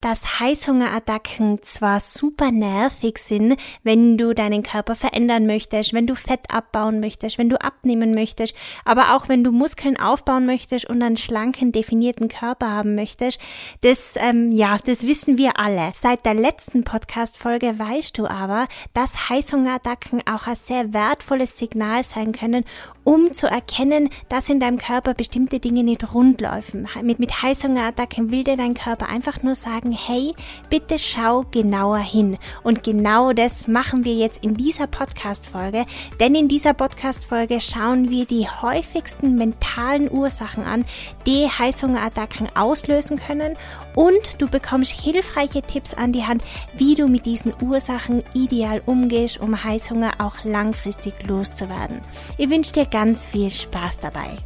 dass Heißhungerattacken zwar super nervig sind, wenn du deinen Körper verändern möchtest, wenn du Fett abbauen möchtest, wenn du abnehmen möchtest, aber auch wenn du Muskeln aufbauen möchtest und einen schlanken, definierten Körper haben möchtest, das, ähm, ja, das wissen wir alle. Seit der letzten Podcast-Folge weißt du aber, dass Heißhungerattacken auch ein sehr wertvolles Signal sein können, um zu erkennen, dass in deinem Körper bestimmte Dinge nicht rund laufen. Mit, mit Heißhungerattacken will dir dein Körper einfach nur sagen, hey, bitte schau genauer hin. Und genau das machen wir jetzt in dieser Podcast-Folge, denn in dieser Podcast-Folge schauen wir die häufigsten mentalen Ursachen an, die Heißhungerattacken auslösen können und du bekommst hilfreiche Tipps an die Hand, wie du mit diesen Ursachen ideal umgehst, um Heißhunger auch langfristig loszuwerden. Ich wünsche dir ganz viel Spaß dabei.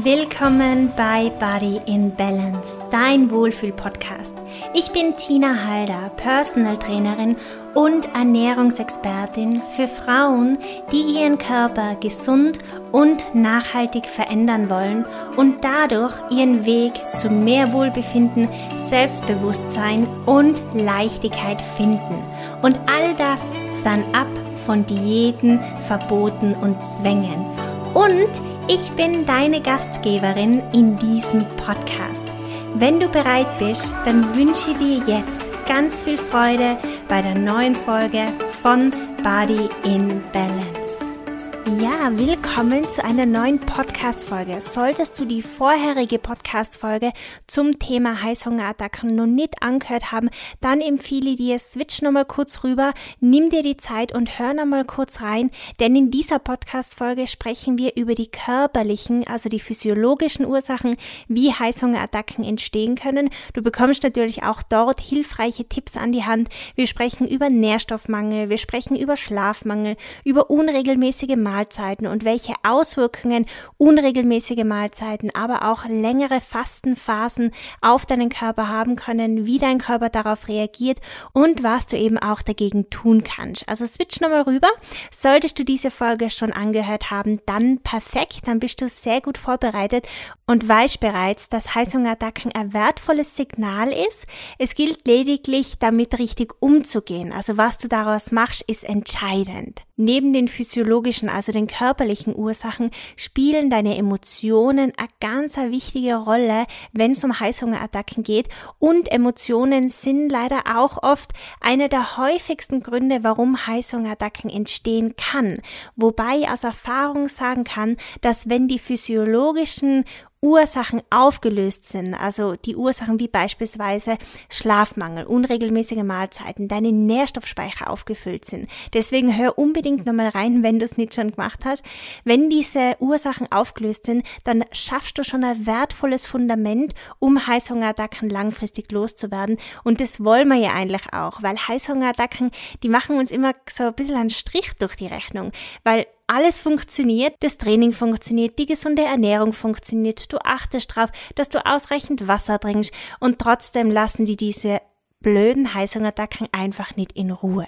Willkommen bei Body in Balance, dein Wohlfühl-Podcast. Ich bin Tina Halder, Personal Trainerin und Ernährungsexpertin für Frauen, die ihren Körper gesund und nachhaltig verändern wollen und dadurch ihren Weg zu mehr Wohlbefinden, Selbstbewusstsein und Leichtigkeit finden. Und all das fernab von Diäten, Verboten und Zwängen. Und ich bin deine Gastgeberin in diesem Podcast. Wenn du bereit bist, dann wünsche ich dir jetzt ganz viel Freude bei der neuen Folge von Body in Balance. Ja, willkommen zu einer neuen Podcast-Folge. Solltest du die vorherige Podcast-Folge zum Thema Heißhungerattacken noch nicht angehört haben, dann empfehle dir, switch nochmal kurz rüber, nimm dir die Zeit und hör nochmal kurz rein, denn in dieser Podcast-Folge sprechen wir über die körperlichen, also die physiologischen Ursachen, wie Heißhungerattacken entstehen können. Du bekommst natürlich auch dort hilfreiche Tipps an die Hand. Wir sprechen über Nährstoffmangel, wir sprechen über Schlafmangel, über unregelmäßige Mahlzeiten und welche Auswirkungen unregelmäßige Mahlzeiten, aber auch längere Fastenphasen auf deinen Körper haben können, wie dein Körper darauf reagiert und was du eben auch dagegen tun kannst. Also switch nochmal rüber. Solltest du diese Folge schon angehört haben, dann perfekt, dann bist du sehr gut vorbereitet und weißt bereits, dass Heißhungerattacken ein wertvolles Signal ist. Es gilt lediglich, damit richtig umzugehen. Also was du daraus machst, ist entscheidend. Neben den physiologischen, also den körperlichen Ursachen, spielen deine Emotionen eine ganz wichtige Rolle, wenn es um Heißhungerattacken geht. Und Emotionen sind leider auch oft eine der häufigsten Gründe, warum Heißhungerattacken entstehen kann. Wobei ich aus Erfahrung sagen kann, dass wenn die physiologischen Ursachen aufgelöst sind, also die Ursachen wie beispielsweise Schlafmangel, unregelmäßige Mahlzeiten, deine Nährstoffspeicher aufgefüllt sind. Deswegen hör unbedingt nochmal rein, wenn du es nicht schon gemacht hast. Wenn diese Ursachen aufgelöst sind, dann schaffst du schon ein wertvolles Fundament, um Heißhungerattacken langfristig loszuwerden. Und das wollen wir ja eigentlich auch, weil Heißhungerattacken, die machen uns immer so ein bisschen einen Strich durch die Rechnung, weil alles funktioniert, das Training funktioniert, die gesunde Ernährung funktioniert, du achtest darauf, dass du ausreichend Wasser trinkst und trotzdem lassen die diese blöden Heißhungerattacken einfach nicht in Ruhe.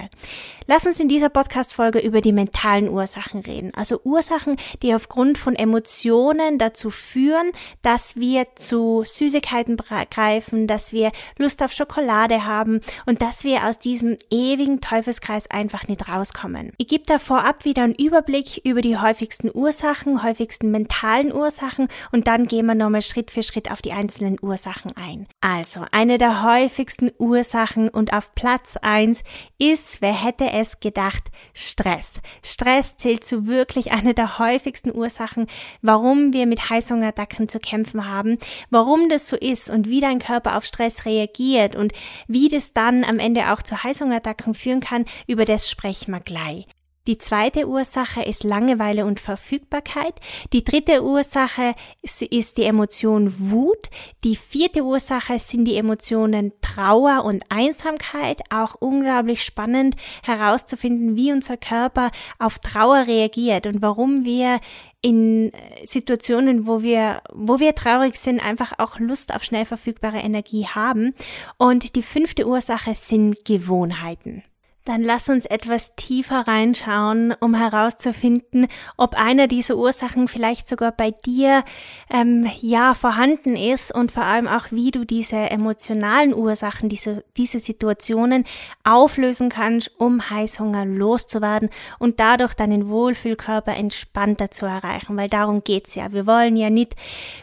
Lass uns in dieser Podcast-Folge über die mentalen Ursachen reden. Also Ursachen, die aufgrund von Emotionen dazu führen, dass wir zu Süßigkeiten greifen, dass wir Lust auf Schokolade haben und dass wir aus diesem ewigen Teufelskreis einfach nicht rauskommen. Ich gebe da vorab wieder einen Überblick über die häufigsten Ursachen, häufigsten mentalen Ursachen und dann gehen wir nochmal Schritt für Schritt auf die einzelnen Ursachen ein. Also, eine der häufigsten Ursachen Ursachen und auf Platz eins ist, wer hätte es gedacht, Stress. Stress zählt zu wirklich einer der häufigsten Ursachen, warum wir mit Heißhungerattacken zu kämpfen haben, warum das so ist und wie dein Körper auf Stress reagiert und wie das dann am Ende auch zu Heißhungerattacken führen kann, über das sprechen wir gleich. Die zweite Ursache ist Langeweile und Verfügbarkeit. Die dritte Ursache ist, die Emotion Wut. Die vierte Ursache sind die Emotionen Trauer und Einsamkeit. Auch unglaublich spannend herauszufinden, wie unser Körper auf Trauer reagiert und warum wir in Situationen, wo wir, wo wir traurig sind, einfach auch Lust auf schnell verfügbare Energie haben. Und die fünfte Ursache sind Gewohnheiten. Dann lass uns etwas tiefer reinschauen, um herauszufinden, ob einer dieser Ursachen vielleicht sogar bei dir ähm, ja vorhanden ist und vor allem auch, wie du diese emotionalen Ursachen, diese, diese Situationen auflösen kannst, um Heißhunger loszuwerden und dadurch deinen Wohlfühlkörper entspannter zu erreichen, weil darum geht's ja. Wir wollen ja nicht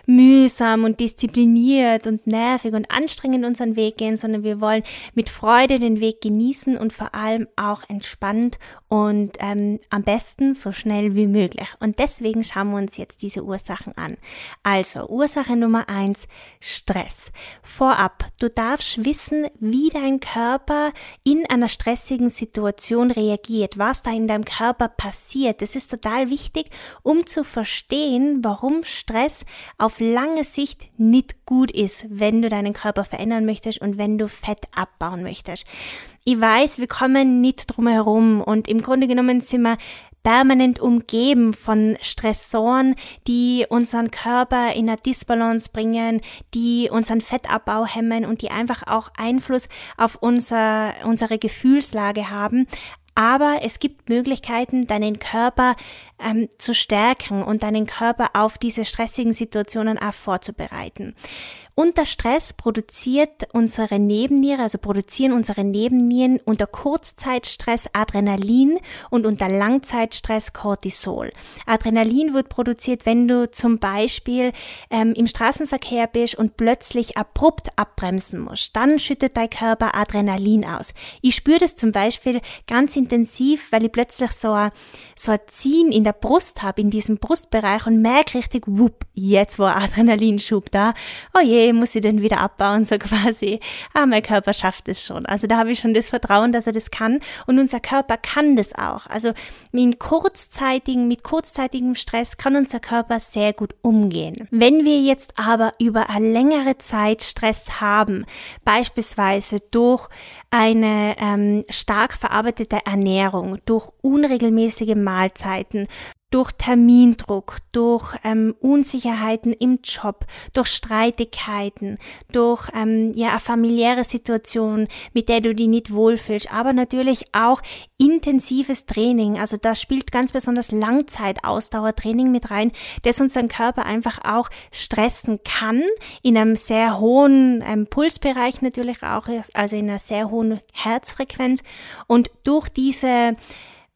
mühsam und diszipliniert und nervig und anstrengend unseren Weg gehen, sondern wir wollen mit Freude den Weg genießen und vor allem allem auch entspannt und ähm, am besten so schnell wie möglich. Und deswegen schauen wir uns jetzt diese Ursachen an. Also Ursache Nummer eins Stress. Vorab, du darfst wissen, wie dein Körper in einer stressigen Situation reagiert, was da in deinem Körper passiert. Das ist total wichtig, um zu verstehen, warum Stress auf lange Sicht nicht gut ist, wenn du deinen Körper verändern möchtest und wenn du Fett abbauen möchtest. Ich weiß, wir kommen nicht drum herum und im Grunde genommen sind wir permanent umgeben von Stressoren, die unseren Körper in eine Disbalance bringen, die unseren Fettabbau hemmen und die einfach auch Einfluss auf unser, unsere Gefühlslage haben. Aber es gibt Möglichkeiten, deinen Körper ähm, zu stärken und deinen Körper auf diese stressigen Situationen auch vorzubereiten. Unter Stress produziert unsere Nebenniere, also produzieren unsere Nebennieren unter Kurzzeitstress Adrenalin und unter Langzeitstress Cortisol. Adrenalin wird produziert, wenn du zum Beispiel ähm, im Straßenverkehr bist und plötzlich abrupt abbremsen musst. Dann schüttet dein Körper Adrenalin aus. Ich spüre das zum Beispiel ganz intensiv, weil ich plötzlich so ein, so ein Ziehen in der Brust habe, in diesem Brustbereich und merke richtig, wupp, jetzt war Adrenalinschub da. Oh je, muss ich den wieder abbauen, so quasi, ah, mein Körper schafft es schon. Also da habe ich schon das Vertrauen, dass er das kann und unser Körper kann das auch. Also mit kurzzeitigen, mit kurzzeitigem Stress kann unser Körper sehr gut umgehen. Wenn wir jetzt aber über eine längere Zeit Stress haben, beispielsweise durch eine ähm, stark verarbeitete Ernährung, durch unregelmäßige Mahlzeiten, durch Termindruck, durch ähm, Unsicherheiten im Job, durch Streitigkeiten, durch ähm, ja, eine familiäre Situation, mit der du dich nicht wohlfühlst, aber natürlich auch intensives Training. Also da spielt ganz besonders Langzeitausdauertraining mit rein, das unseren Körper einfach auch stressen kann, in einem sehr hohen ähm, Pulsbereich natürlich auch, also in einer sehr hohen Herzfrequenz. Und durch diese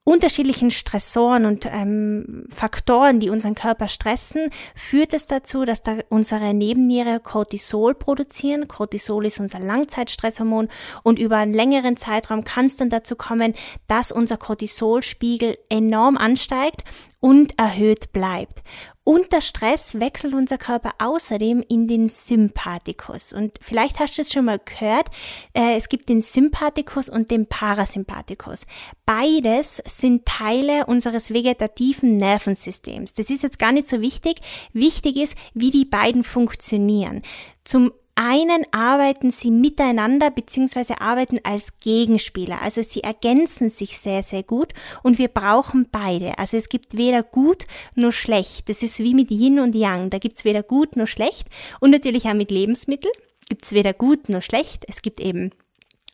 unterschiedlichen Stressoren und ähm, Faktoren, die unseren Körper stressen, führt es dazu, dass da unsere Nebenniere Cortisol produzieren. Cortisol ist unser Langzeitstresshormon und über einen längeren Zeitraum kann es dann dazu kommen, dass unser Cortisolspiegel enorm ansteigt und erhöht bleibt. Unter Stress wechselt unser Körper außerdem in den Sympathikus. Und vielleicht hast du es schon mal gehört, äh, es gibt den Sympathikus und den Parasympathikus. Beides sind Teile unseres vegetativen Nervensystems. Das ist jetzt gar nicht so wichtig. Wichtig ist, wie die beiden funktionieren. Zum einen arbeiten sie miteinander beziehungsweise arbeiten als Gegenspieler. Also sie ergänzen sich sehr, sehr gut und wir brauchen beide. Also es gibt weder gut noch schlecht. Das ist wie mit Yin und Yang. Da gibt's weder gut noch schlecht und natürlich auch mit Lebensmitteln gibt's weder gut noch schlecht. Es gibt eben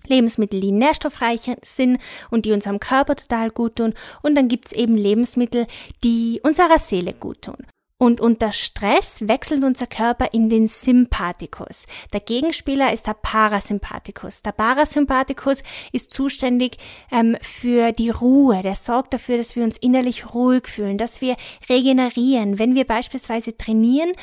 Lebensmittel, die nährstoffreich sind und die unserem Körper total gut tun. Und dann gibt's eben Lebensmittel, die unserer Seele gut tun. Und unter Stress wechselt unser Körper in den Sympathikus. Der Gegenspieler ist der Parasympathikus. Der Parasympathikus ist zuständig ähm, für die Ruhe. Der sorgt dafür, dass wir uns innerlich ruhig fühlen, dass wir regenerieren. Wenn wir beispielsweise trainieren,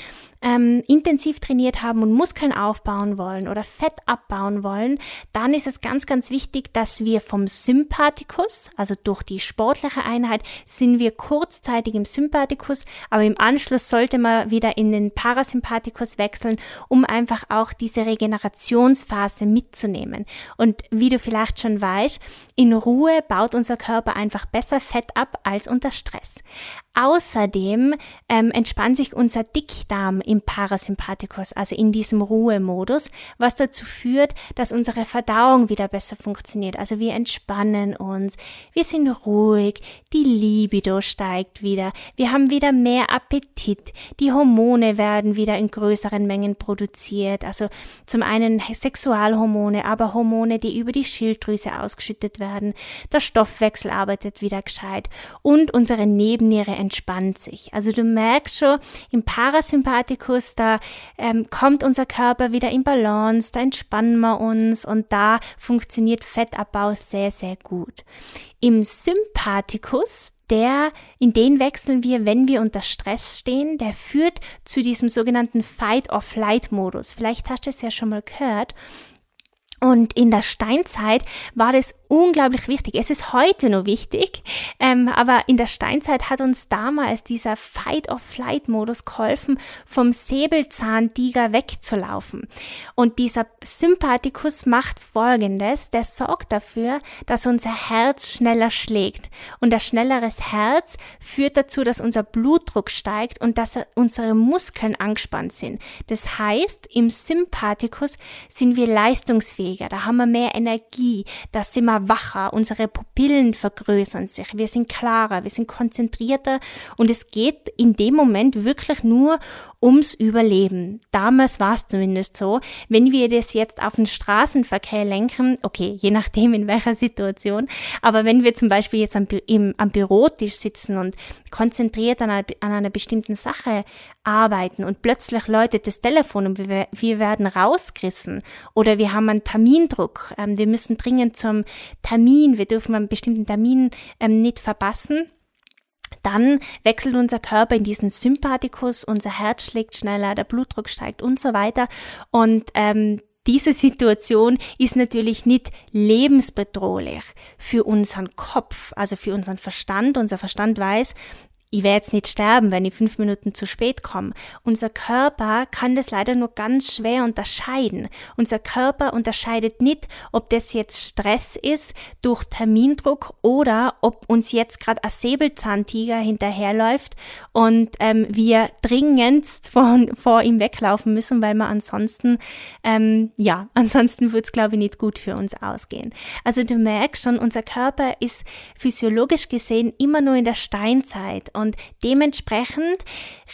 ähm, intensiv trainiert haben und Muskeln aufbauen wollen oder Fett abbauen wollen, dann ist es ganz, ganz wichtig, dass wir vom Sympathikus, also durch die sportliche Einheit, sind wir kurzzeitig im Sympathikus, aber im Anschluss sollte man wieder in den Parasympathikus wechseln, um einfach auch diese Regenerationsphase mitzunehmen. Und wie du vielleicht schon weißt, in Ruhe baut unser Körper einfach besser Fett ab als unter Stress. Außerdem ähm, entspannt sich unser Dickdarm im Parasympathikus, also in diesem Ruhemodus, was dazu führt, dass unsere Verdauung wieder besser funktioniert. Also wir entspannen uns, wir sind ruhig, die Libido steigt wieder, wir haben wieder mehr Appetit, die Hormone werden wieder in größeren Mengen produziert. Also zum einen Sexualhormone, aber Hormone, die über die Schilddrüse ausgeschüttet werden. Der Stoffwechsel arbeitet wieder gescheit und unsere Nebenniere entspannt sich. Also du merkst schon, im Parasympathikus, da ähm, kommt unser Körper wieder in Balance, da entspannen wir uns und da funktioniert Fettabbau sehr, sehr gut. Im Sympathikus, der, in den wechseln wir, wenn wir unter Stress stehen, der führt zu diesem sogenannten Fight-or-Flight-Modus. Vielleicht hast du es ja schon mal gehört. Und in der Steinzeit war das unglaublich wichtig. Es ist heute noch wichtig, ähm, aber in der Steinzeit hat uns damals dieser Fight-of-Flight-Modus geholfen, vom Säbelzahntiger wegzulaufen. Und dieser Sympathikus macht Folgendes, der sorgt dafür, dass unser Herz schneller schlägt. Und ein schnelleres Herz führt dazu, dass unser Blutdruck steigt und dass unsere Muskeln angespannt sind. Das heißt, im Sympathikus sind wir leistungsfähiger, da haben wir mehr Energie, da sind wir wacher, unsere Pupillen vergrößern sich, wir sind klarer, wir sind konzentrierter und es geht in dem Moment wirklich nur ums Überleben. Damals war es zumindest so. Wenn wir das jetzt auf den Straßenverkehr lenken, okay, je nachdem in welcher Situation, aber wenn wir zum Beispiel jetzt am, im, am Bürotisch sitzen und konzentriert an einer, an einer bestimmten Sache arbeiten und plötzlich läutet das Telefon und wir, wir werden rausgerissen oder wir haben einen Termindruck, ähm, wir müssen dringend zum Termin, wir dürfen einen bestimmten Termin ähm, nicht verpassen, dann wechselt unser Körper in diesen Sympathikus, unser Herz schlägt schneller, der Blutdruck steigt und so weiter. Und ähm, diese Situation ist natürlich nicht lebensbedrohlich für unseren Kopf, also für unseren Verstand. Unser Verstand weiß, ich werde jetzt nicht sterben, wenn ich fünf Minuten zu spät komme. Unser Körper kann das leider nur ganz schwer unterscheiden. Unser Körper unterscheidet nicht, ob das jetzt Stress ist durch Termindruck oder ob uns jetzt gerade ein Säbelzahntiger hinterherläuft und ähm, wir dringendst von, vor ihm weglaufen müssen, weil wir ansonsten, ähm, ja, ansonsten wird es, glaube ich, nicht gut für uns ausgehen. Also du merkst schon, unser Körper ist physiologisch gesehen immer nur in der Steinzeit und dementsprechend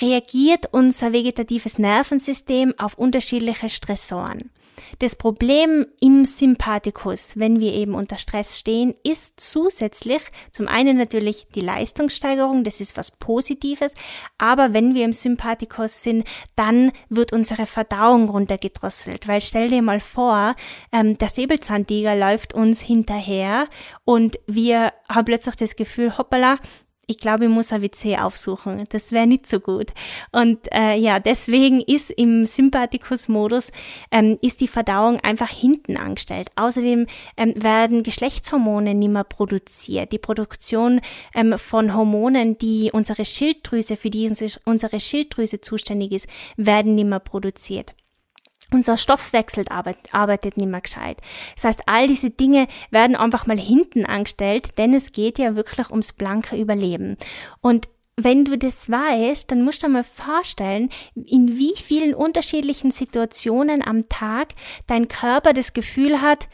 reagiert unser vegetatives Nervensystem auf unterschiedliche Stressoren. Das Problem im Sympathikus, wenn wir eben unter Stress stehen, ist zusätzlich zum einen natürlich die Leistungssteigerung, das ist was Positives, aber wenn wir im Sympathikus sind, dann wird unsere Verdauung runtergedrosselt, weil stell dir mal vor, ähm, der Säbelzahntiger läuft uns hinterher und wir haben plötzlich das Gefühl, hoppala, ich glaube, ich muss ein WC aufsuchen. Das wäre nicht so gut. Und äh, ja, deswegen ist im Sympathikus-Modus ähm, ist die Verdauung einfach hinten angestellt. Außerdem ähm, werden Geschlechtshormone nicht mehr produziert. Die Produktion ähm, von Hormonen, die unsere Schilddrüse, für die unsere Schilddrüse zuständig ist, werden nicht mehr produziert. Unser Stoffwechsel arbeitet, arbeitet nicht mehr gescheit. Das heißt, all diese Dinge werden einfach mal hinten angestellt, denn es geht ja wirklich ums blanke Überleben. Und wenn du das weißt, dann musst du dir mal vorstellen, in wie vielen unterschiedlichen Situationen am Tag dein Körper das Gefühl hat,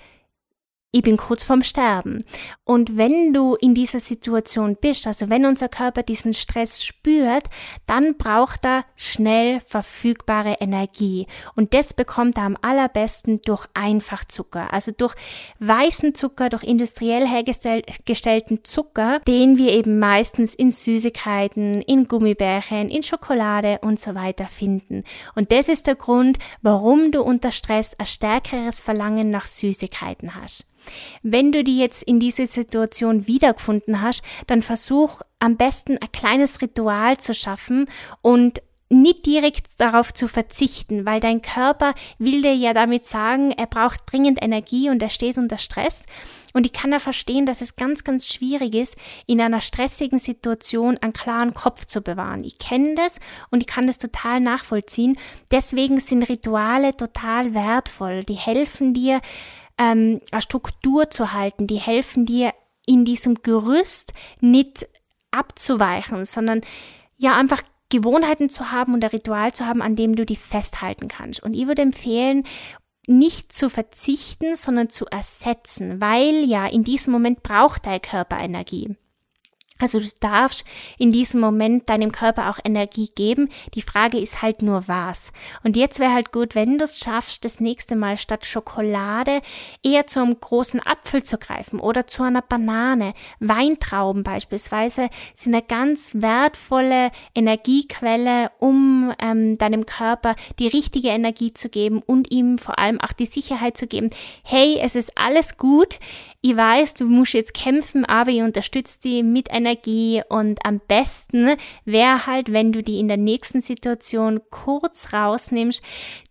ich bin kurz vorm Sterben. Und wenn du in dieser Situation bist, also wenn unser Körper diesen Stress spürt, dann braucht er schnell verfügbare Energie. Und das bekommt er am allerbesten durch Einfachzucker, also durch weißen Zucker, durch industriell hergestellten Zucker, den wir eben meistens in Süßigkeiten, in Gummibärchen, in Schokolade und so weiter finden. Und das ist der Grund, warum du unter Stress ein stärkeres Verlangen nach Süßigkeiten hast. Wenn du die jetzt in dieser Situation wiedergefunden hast, dann versuch am besten ein kleines Ritual zu schaffen und nicht direkt darauf zu verzichten, weil dein Körper will dir ja damit sagen, er braucht dringend Energie und er steht unter Stress. Und ich kann ja verstehen, dass es ganz, ganz schwierig ist, in einer stressigen Situation einen klaren Kopf zu bewahren. Ich kenne das und ich kann das total nachvollziehen. Deswegen sind Rituale total wertvoll. Die helfen dir, ähm, eine Struktur zu halten, die helfen dir in diesem Gerüst nicht abzuweichen, sondern ja einfach Gewohnheiten zu haben und ein Ritual zu haben, an dem du die festhalten kannst. Und ich würde empfehlen, nicht zu verzichten, sondern zu ersetzen, weil ja in diesem Moment braucht dein Körper Energie. Also du darfst in diesem Moment deinem Körper auch Energie geben. Die Frage ist halt nur was. Und jetzt wäre halt gut, wenn du es schaffst, das nächste Mal statt Schokolade eher zu einem großen Apfel zu greifen oder zu einer Banane. Weintrauben beispielsweise sind eine ganz wertvolle Energiequelle, um ähm, deinem Körper die richtige Energie zu geben und ihm vor allem auch die Sicherheit zu geben, hey, es ist alles gut ich weiß, du musst jetzt kämpfen, aber ich unterstütze dich mit Energie und am besten wäre halt, wenn du die in der nächsten Situation kurz rausnimmst,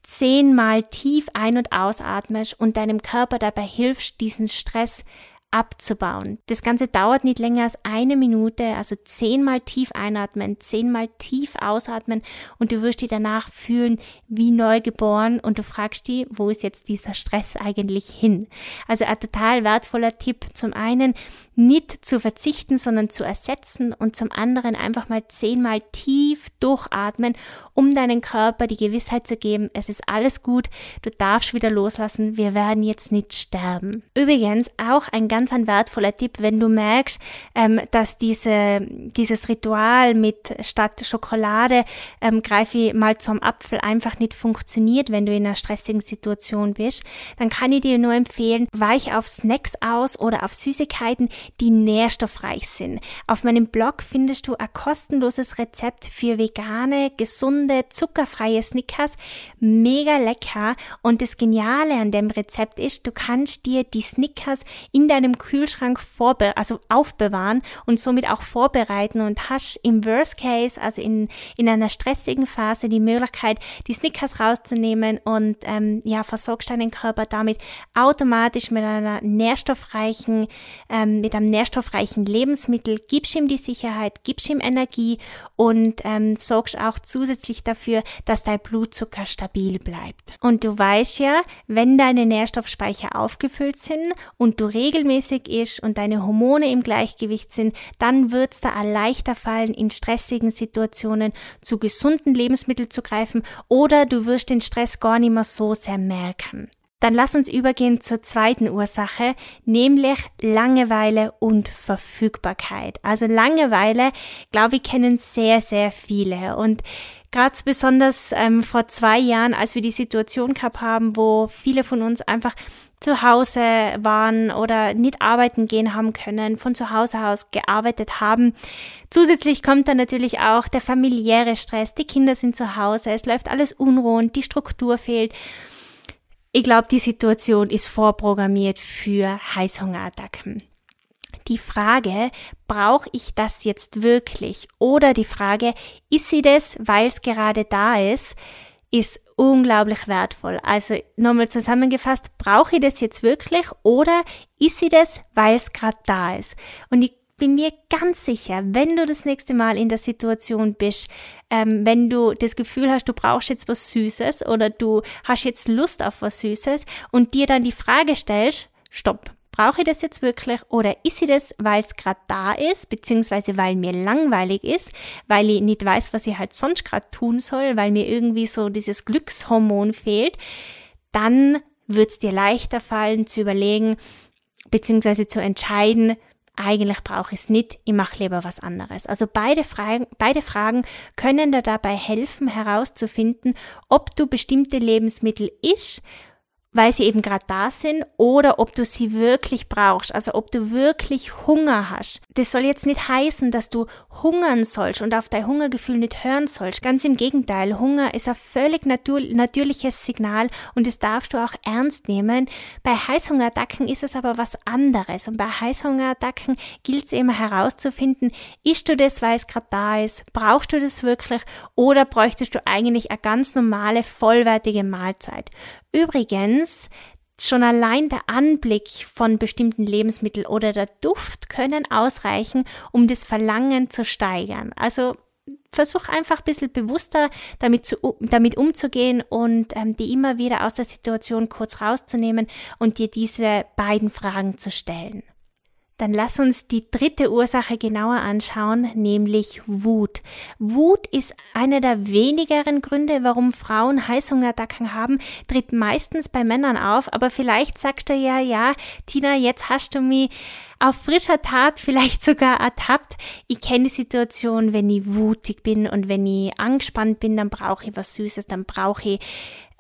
zehnmal tief ein- und ausatmest und deinem Körper dabei hilfst, diesen Stress abzubauen. Das Ganze dauert nicht länger als eine Minute, also zehnmal tief einatmen, zehnmal tief ausatmen und du wirst dich danach fühlen wie neu geboren und du fragst dich, wo ist jetzt dieser Stress eigentlich hin? Also ein total wertvoller Tipp. Zum einen nicht zu verzichten, sondern zu ersetzen und zum anderen einfach mal zehnmal tief durchatmen, um deinen Körper die Gewissheit zu geben, es ist alles gut, du darfst wieder loslassen, wir werden jetzt nicht sterben. Übrigens auch ein ganz ein wertvoller Tipp, wenn du merkst, ähm, dass diese, dieses Ritual mit statt Schokolade ähm, greife ich mal zum Apfel einfach nicht funktioniert, wenn du in einer stressigen Situation bist, dann kann ich dir nur empfehlen, weich auf Snacks aus oder auf Süßigkeiten, die nährstoffreich sind. Auf meinem Blog findest du ein kostenloses Rezept für vegane, gesunde, zuckerfreie Snickers. Mega lecker. Und das Geniale an dem Rezept ist, du kannst dir die Snickers in deinem deinem Kühlschrank vorbe also aufbewahren und somit auch vorbereiten und hast im Worst Case, also in, in einer stressigen Phase, die Möglichkeit, die Snickers rauszunehmen und ähm, ja, versorgst deinen Körper damit automatisch mit einer nährstoffreichen, ähm, mit einem nährstoffreichen Lebensmittel, gibst ihm die Sicherheit, gibst ihm Energie und ähm, sorgst auch zusätzlich dafür, dass dein Blutzucker stabil bleibt. Und du weißt ja, wenn deine Nährstoffspeicher aufgefüllt sind und du regelmäßig ist und deine Hormone im Gleichgewicht sind, dann wird es da leichter fallen, in stressigen Situationen zu gesunden Lebensmitteln zu greifen oder du wirst den Stress gar nicht mehr so sehr merken. Dann lass uns übergehen zur zweiten Ursache, nämlich Langeweile und Verfügbarkeit. Also Langeweile, glaube ich, kennen sehr, sehr viele. Und gerade besonders ähm, vor zwei Jahren, als wir die Situation gehabt haben, wo viele von uns einfach zu Hause waren oder nicht arbeiten gehen haben können, von zu Hause aus gearbeitet haben. Zusätzlich kommt dann natürlich auch der familiäre Stress. Die Kinder sind zu Hause, es läuft alles unruhend, die Struktur fehlt. Ich glaube, die Situation ist vorprogrammiert für Heißhungerattacken. Die Frage, brauche ich das jetzt wirklich? Oder die Frage, ist sie das, weil es gerade da ist, ist unglaublich wertvoll. Also nochmal zusammengefasst, brauche ich das jetzt wirklich oder ist sie das, weil es gerade da ist? Und ich bin mir ganz sicher, wenn du das nächste Mal in der Situation bist, ähm, wenn du das Gefühl hast, du brauchst jetzt was Süßes oder du hast jetzt Lust auf was Süßes und dir dann die Frage stellst, stopp, brauche ich das jetzt wirklich oder ist sie das, weil es gerade da ist, beziehungsweise weil mir langweilig ist, weil ich nicht weiß, was ich halt sonst gerade tun soll, weil mir irgendwie so dieses Glückshormon fehlt, dann wird es dir leichter fallen zu überlegen, beziehungsweise zu entscheiden, eigentlich brauche ich es nicht, ich mache lieber was anderes. Also beide Fragen, beide Fragen können dir dabei helfen herauszufinden, ob du bestimmte Lebensmittel isch weil sie eben gerade da sind oder ob du sie wirklich brauchst, also ob du wirklich Hunger hast. Das soll jetzt nicht heißen, dass du hungern sollst und auf dein Hungergefühl nicht hören sollst. Ganz im Gegenteil, Hunger ist ein völlig natur natürliches Signal und das darfst du auch ernst nehmen. Bei Heißhungerattacken ist es aber was anderes und bei Heißhungerattacken gilt es immer herauszufinden, isst du das, weil es gerade da ist, brauchst du das wirklich oder bräuchtest du eigentlich eine ganz normale, vollwertige Mahlzeit. Übrigens, Schon allein der Anblick von bestimmten Lebensmitteln oder der Duft können ausreichen, um das Verlangen zu steigern. Also versuch einfach ein bisschen bewusster damit, zu, damit umzugehen und ähm, die immer wieder aus der Situation kurz rauszunehmen und dir diese beiden Fragen zu stellen. Dann lass uns die dritte Ursache genauer anschauen, nämlich Wut. Wut ist einer der wenigeren Gründe, warum Frauen Heißhungerattacken haben, tritt meistens bei Männern auf, aber vielleicht sagst du ja, ja, Tina, jetzt hast du mich auf frischer Tat vielleicht sogar ertappt. Ich kenne die Situation, wenn ich wutig bin und wenn ich angespannt bin, dann brauche ich was Süßes, dann brauche ich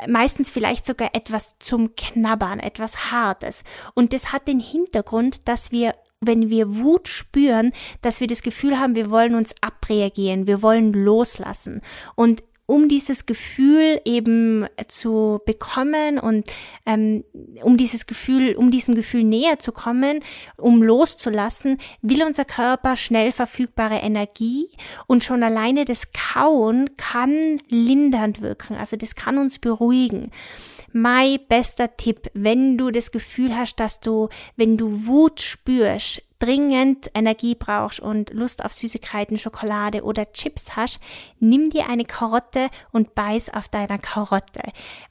meistens vielleicht sogar etwas zum Knabbern, etwas Hartes. Und das hat den Hintergrund, dass wir wenn wir Wut spüren, dass wir das Gefühl haben, wir wollen uns abreagieren, wir wollen loslassen. Und um dieses Gefühl eben zu bekommen und ähm, um dieses Gefühl, um diesem Gefühl näher zu kommen, um loszulassen, will unser Körper schnell verfügbare Energie und schon alleine das Kauen kann lindernd wirken, also das kann uns beruhigen. Mein bester Tipp, wenn du das Gefühl hast, dass du, wenn du Wut spürst, dringend Energie brauchst und Lust auf Süßigkeiten, Schokolade oder Chips hast, nimm dir eine Karotte und beiß auf deiner Karotte.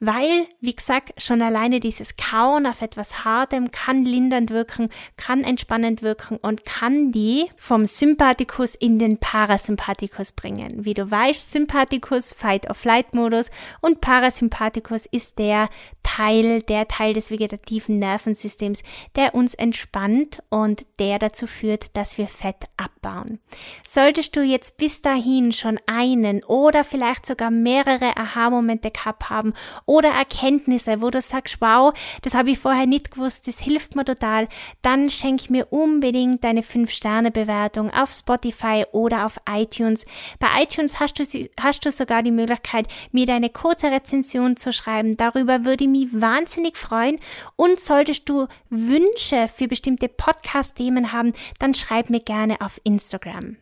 Weil, wie gesagt, schon alleine dieses Kauen auf etwas Hartem kann lindernd wirken, kann entspannend wirken und kann die vom Sympathikus in den Parasympathikus bringen. Wie du weißt, Sympathikus Fight-of-Flight-Modus und Parasympathikus ist der Teil, der Teil des vegetativen Nervensystems, der uns entspannt und der dazu führt, dass wir Fett abbauen. Solltest du jetzt bis dahin schon einen oder vielleicht sogar mehrere Aha-Momente gehabt haben oder Erkenntnisse, wo du sagst, wow, das habe ich vorher nicht gewusst, das hilft mir total, dann schenk mir unbedingt deine 5-Sterne-Bewertung auf Spotify oder auf iTunes. Bei iTunes hast du, hast du sogar die Möglichkeit, mir deine kurze Rezension zu schreiben. Darüber würde ich mich wahnsinnig freuen. Und solltest du Wünsche für bestimmte Podcast-Themen haben, dann schreib mir gerne auf Instagram.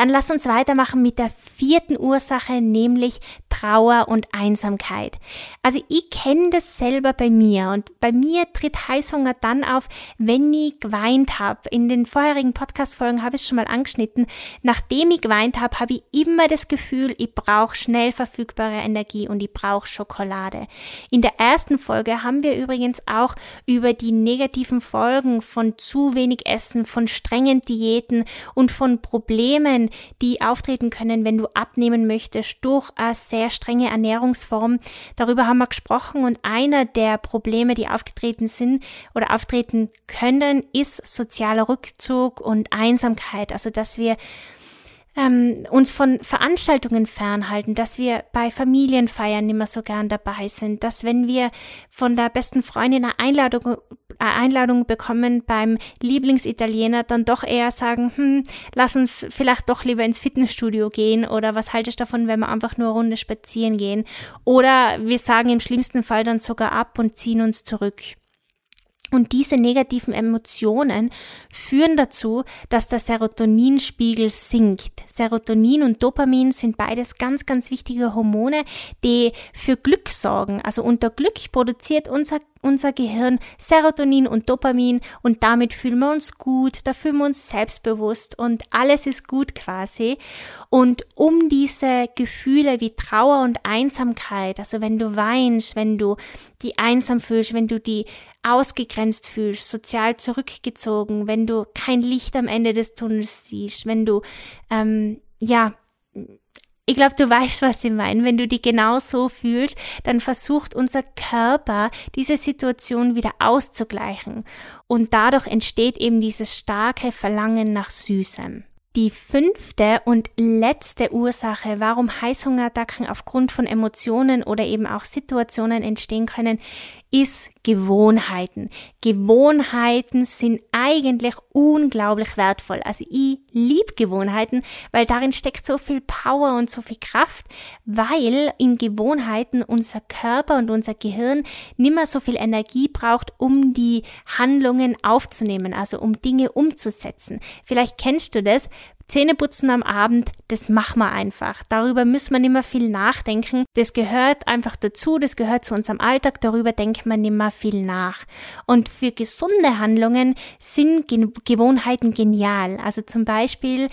Dann lass uns weitermachen mit der vierten Ursache, nämlich Trauer und Einsamkeit. Also ich kenne das selber bei mir und bei mir tritt Heißhunger dann auf, wenn ich geweint habe. In den vorherigen Podcast-Folgen habe ich es schon mal angeschnitten. Nachdem ich geweint habe, habe ich immer das Gefühl, ich brauche schnell verfügbare Energie und ich brauche Schokolade. In der ersten Folge haben wir übrigens auch über die negativen Folgen von zu wenig Essen, von strengen Diäten und von Problemen, die auftreten können, wenn du abnehmen möchtest durch eine sehr strenge Ernährungsform. Darüber haben wir gesprochen und einer der Probleme, die aufgetreten sind oder auftreten können, ist sozialer Rückzug und Einsamkeit. Also, dass wir ähm, uns von Veranstaltungen fernhalten, dass wir bei Familienfeiern nicht mehr so gern dabei sind, dass wenn wir von der besten Freundin eine Einladung, Einladung bekommen beim Lieblingsitaliener, dann doch eher sagen, hm, lass uns vielleicht doch lieber ins Fitnessstudio gehen oder was haltest du davon, wenn wir einfach nur eine Runde spazieren gehen? Oder wir sagen im schlimmsten Fall dann sogar ab und ziehen uns zurück. Und diese negativen Emotionen führen dazu, dass der Serotoninspiegel sinkt. Serotonin und Dopamin sind beides ganz, ganz wichtige Hormone, die für Glück sorgen. Also unter Glück produziert unser, unser Gehirn Serotonin und Dopamin und damit fühlen wir uns gut, da fühlen wir uns selbstbewusst und alles ist gut quasi. Und um diese Gefühle wie Trauer und Einsamkeit, also wenn du weinst, wenn du die einsam fühlst, wenn du die ausgegrenzt fühlst, sozial zurückgezogen, wenn du kein Licht am Ende des Tunnels siehst, wenn du, ähm, ja, ich glaube, du weißt, was ich meine. Wenn du die genau so fühlst, dann versucht unser Körper, diese Situation wieder auszugleichen. Und dadurch entsteht eben dieses starke Verlangen nach Süßem. Die fünfte und letzte Ursache, warum Heißhungerattacken aufgrund von Emotionen oder eben auch Situationen entstehen können, ist Gewohnheiten. Gewohnheiten sind eigentlich unglaublich wertvoll. Also ich liebe Gewohnheiten, weil darin steckt so viel Power und so viel Kraft, weil in Gewohnheiten unser Körper und unser Gehirn nimmer so viel Energie braucht, um die Handlungen aufzunehmen, also um Dinge umzusetzen. Vielleicht kennst du das, Zähneputzen am Abend, das machen wir einfach. Darüber müssen wir nicht mehr viel nachdenken. Das gehört einfach dazu, das gehört zu unserem Alltag, darüber denkt man nicht mehr viel nach. Und für gesunde Handlungen sind Ge Gewohnheiten genial. Also zum Beispiel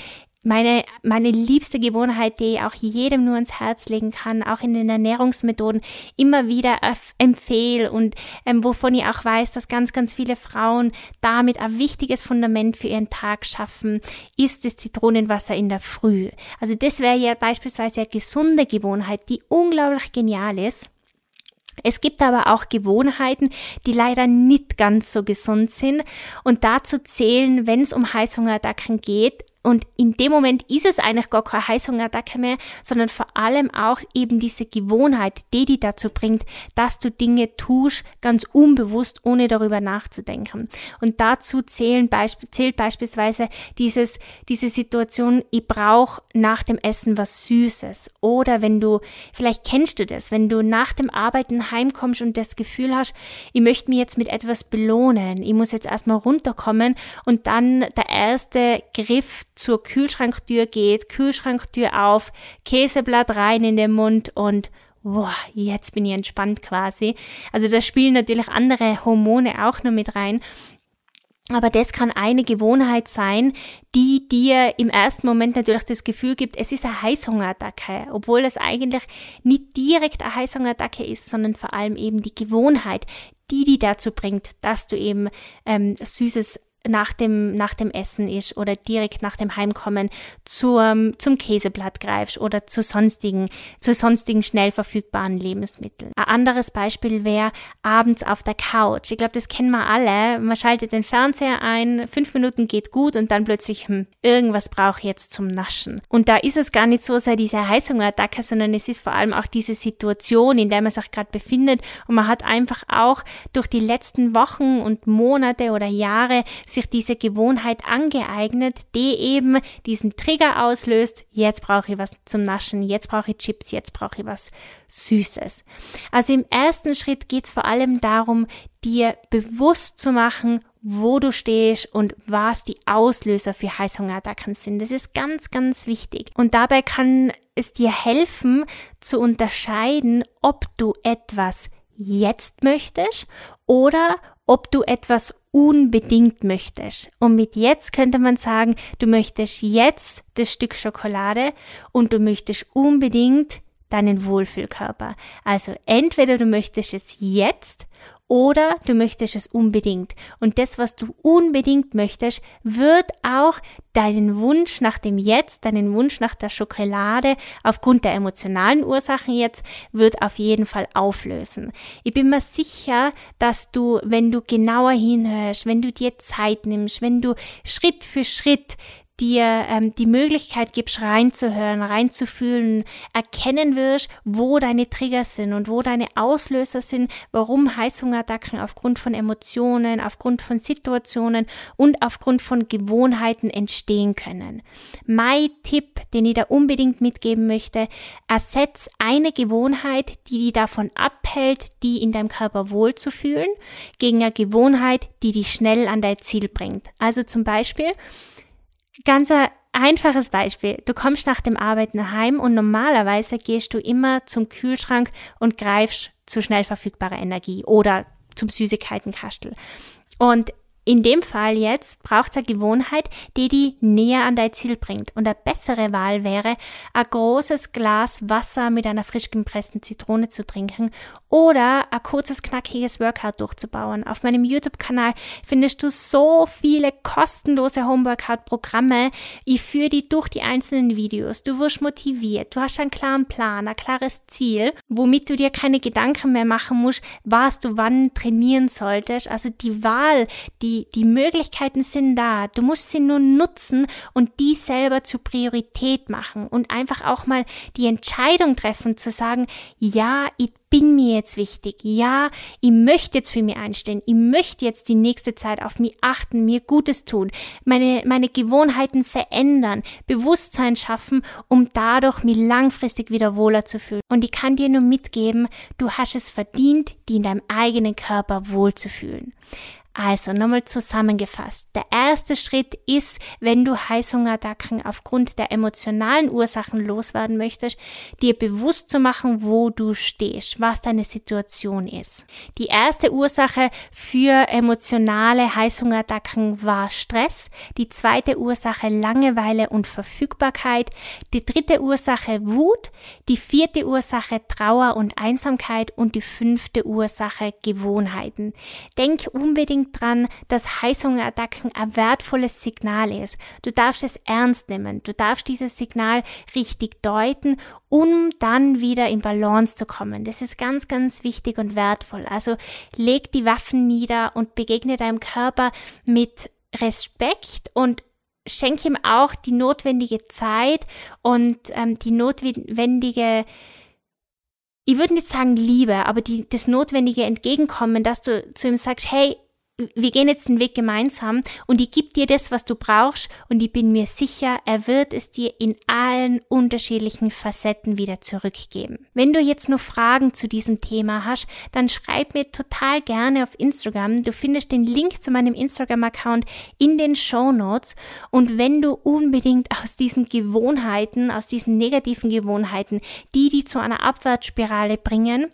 meine, meine liebste Gewohnheit, die ich auch jedem nur ans Herz legen kann, auch in den Ernährungsmethoden immer wieder empfehle und ähm, wovon ich auch weiß, dass ganz, ganz viele Frauen damit ein wichtiges Fundament für ihren Tag schaffen, ist das Zitronenwasser in der Früh. Also das wäre ja beispielsweise eine gesunde Gewohnheit, die unglaublich genial ist. Es gibt aber auch Gewohnheiten, die leider nicht ganz so gesund sind und dazu zählen, wenn es um Heißhungerattacken geht, und in dem Moment ist es eigentlich gar keine Heißhungerattacke mehr, sondern vor allem auch eben diese Gewohnheit, die die dazu bringt, dass du Dinge tust, ganz unbewusst, ohne darüber nachzudenken. Und dazu zählen, zählt beispielsweise dieses, diese Situation, ich brauche nach dem Essen was Süßes. Oder wenn du, vielleicht kennst du das, wenn du nach dem Arbeiten heimkommst und das Gefühl hast, ich möchte mich jetzt mit etwas belohnen, ich muss jetzt erstmal runterkommen und dann der erste Griff zur Kühlschranktür geht, Kühlschranktür auf, Käseblatt rein in den Mund und boah, jetzt bin ich entspannt quasi. Also da spielen natürlich andere Hormone auch noch mit rein. Aber das kann eine Gewohnheit sein, die dir im ersten Moment natürlich das Gefühl gibt, es ist eine Heißhungerattacke, obwohl es eigentlich nicht direkt eine Heißhungerattacke ist, sondern vor allem eben die Gewohnheit, die die dazu bringt, dass du eben ähm, süßes nach dem, nach dem Essen ist oder direkt nach dem Heimkommen zum, zum Käseblatt greifst oder zu sonstigen, zu sonstigen schnell verfügbaren Lebensmitteln. Ein anderes Beispiel wäre abends auf der Couch. Ich glaube, das kennen wir alle. Man schaltet den Fernseher ein, fünf Minuten geht gut und dann plötzlich, hm, irgendwas brauche ich jetzt zum Naschen. Und da ist es gar nicht so sehr diese Heißhungerattacke, sondern es ist vor allem auch diese Situation, in der man sich gerade befindet und man hat einfach auch durch die letzten Wochen und Monate oder Jahre sich diese Gewohnheit angeeignet, die eben diesen Trigger auslöst, jetzt brauche ich was zum Naschen, jetzt brauche ich Chips, jetzt brauche ich was Süßes. Also im ersten Schritt geht es vor allem darum, dir bewusst zu machen, wo du stehst und was die Auslöser für Heißhungerattacken sind. Das ist ganz, ganz wichtig. Und dabei kann es dir helfen zu unterscheiden, ob du etwas jetzt möchtest oder ob du etwas unbedingt möchtest. Und mit jetzt könnte man sagen, du möchtest jetzt das Stück Schokolade und du möchtest unbedingt deinen Wohlfühlkörper. Also entweder du möchtest es jetzt oder du möchtest es unbedingt. Und das, was du unbedingt möchtest, wird auch deinen Wunsch nach dem Jetzt, deinen Wunsch nach der Schokolade aufgrund der emotionalen Ursachen jetzt, wird auf jeden Fall auflösen. Ich bin mir sicher, dass du, wenn du genauer hinhörst, wenn du dir Zeit nimmst, wenn du Schritt für Schritt dir ähm, die Möglichkeit gibst, reinzuhören, reinzufühlen, erkennen wirst, wo deine Trigger sind und wo deine Auslöser sind, warum Heißhungerattacken aufgrund von Emotionen, aufgrund von Situationen und aufgrund von Gewohnheiten entstehen können. Mein Tipp, den ich da unbedingt mitgeben möchte, ersetz eine Gewohnheit, die dich davon abhält, die in deinem Körper wohlzufühlen, gegen eine Gewohnheit, die dich schnell an dein Ziel bringt. Also zum Beispiel, Ganz ein einfaches Beispiel. Du kommst nach dem Arbeiten heim und normalerweise gehst du immer zum Kühlschrank und greifst zu schnell verfügbarer Energie oder zum Süßigkeitenkastel. Und in dem Fall jetzt braucht es eine Gewohnheit, die die näher an dein Ziel bringt. Und eine bessere Wahl wäre, ein großes Glas Wasser mit einer frisch gepressten Zitrone zu trinken oder ein kurzes, knackiges Workout durchzubauen. Auf meinem YouTube-Kanal findest du so viele kostenlose Homeworkout-Programme. Ich führe die durch die einzelnen Videos. Du wirst motiviert. Du hast einen klaren Plan, ein klares Ziel, womit du dir keine Gedanken mehr machen musst, was du wann trainieren solltest. Also die Wahl, die, die Möglichkeiten sind da. Du musst sie nur nutzen und die selber zur Priorität machen und einfach auch mal die Entscheidung treffen zu sagen, ja, ich bin mir jetzt wichtig. Ja, ich möchte jetzt für mich einstehen. Ich möchte jetzt die nächste Zeit auf mich achten, mir Gutes tun, meine, meine Gewohnheiten verändern, Bewusstsein schaffen, um dadurch mich langfristig wieder wohler zu fühlen. Und ich kann dir nur mitgeben, du hast es verdient, die in deinem eigenen Körper wohlzufühlen. Also nochmal zusammengefasst. Der erste Schritt ist, wenn du Heißhungerattacken aufgrund der emotionalen Ursachen loswerden möchtest, dir bewusst zu machen, wo du stehst, was deine Situation ist. Die erste Ursache für emotionale Heißhungerattacken war Stress. Die zweite Ursache Langeweile und Verfügbarkeit. Die dritte Ursache Wut. Die vierte Ursache Trauer und Einsamkeit und die fünfte Ursache Gewohnheiten. Denk unbedingt unbedingt dran, dass Heißhungerattacken ein wertvolles Signal ist. Du darfst es ernst nehmen. Du darfst dieses Signal richtig deuten, um dann wieder in Balance zu kommen. Das ist ganz, ganz wichtig und wertvoll. Also leg die Waffen nieder und begegne deinem Körper mit Respekt und schenk ihm auch die notwendige Zeit und ähm, die notwendige ich würde nicht sagen Liebe, aber die, das notwendige Entgegenkommen, dass du zu ihm sagst, hey, wir gehen jetzt den Weg gemeinsam und ich gebe dir das, was du brauchst und ich bin mir sicher, er wird es dir in allen unterschiedlichen Facetten wieder zurückgeben. Wenn du jetzt noch Fragen zu diesem Thema hast, dann schreib mir total gerne auf Instagram. Du findest den Link zu meinem Instagram-Account in den Show Notes und wenn du unbedingt aus diesen Gewohnheiten, aus diesen negativen Gewohnheiten, die die zu einer Abwärtsspirale bringen,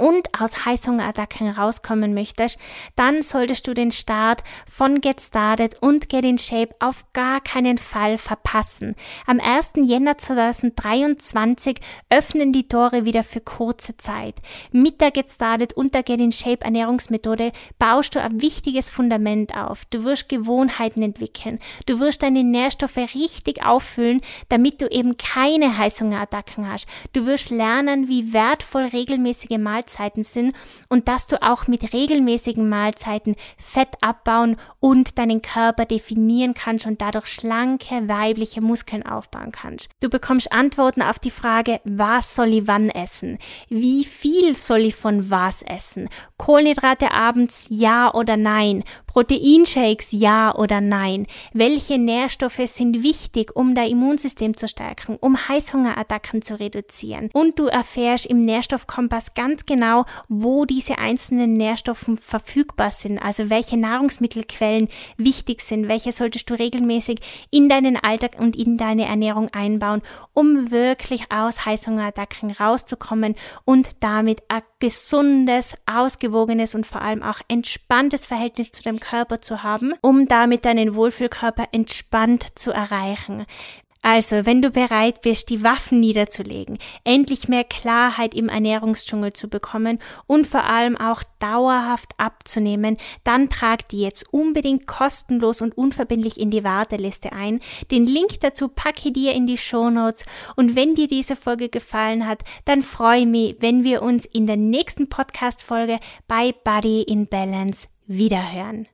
und aus Heißhungerattacken rauskommen möchtest, dann solltest du den Start von Get Started und Get in Shape auf gar keinen Fall verpassen. Am 1. Jänner 2023 öffnen die Tore wieder für kurze Zeit. Mit der Get Started und der Get in Shape Ernährungsmethode baust du ein wichtiges Fundament auf. Du wirst Gewohnheiten entwickeln. Du wirst deine Nährstoffe richtig auffüllen, damit du eben keine Heißhungerattacken hast. Du wirst lernen, wie wertvoll regelmäßige Mahlzeiten Mahlzeiten sind und dass du auch mit regelmäßigen Mahlzeiten Fett abbauen und deinen Körper definieren kannst und dadurch schlanke weibliche Muskeln aufbauen kannst. Du bekommst Antworten auf die Frage, was soll ich wann essen? Wie viel soll ich von was essen? Kohlenhydrate abends ja oder nein? Proteinshakes ja oder nein? Welche Nährstoffe sind wichtig, um dein Immunsystem zu stärken, um Heißhungerattacken zu reduzieren? Und du erfährst im Nährstoffkompass ganz genau, wo diese einzelnen Nährstoffe verfügbar sind, also welche Nahrungsmittelquellen wichtig sind, welche solltest du regelmäßig in deinen Alltag und in deine Ernährung einbauen, um wirklich aus Heißhungerattacken rauszukommen und damit gesundes, ausgewogenes und vor allem auch entspanntes Verhältnis zu deinem Körper zu haben, um damit deinen Wohlfühlkörper entspannt zu erreichen. Also, wenn du bereit bist, die Waffen niederzulegen, endlich mehr Klarheit im Ernährungsdschungel zu bekommen und vor allem auch dauerhaft abzunehmen, dann trag die jetzt unbedingt kostenlos und unverbindlich in die Warteliste ein. Den Link dazu packe dir in die Show Notes und wenn dir diese Folge gefallen hat, dann freue mich, wenn wir uns in der nächsten Podcast Folge bei Body in Balance wiederhören.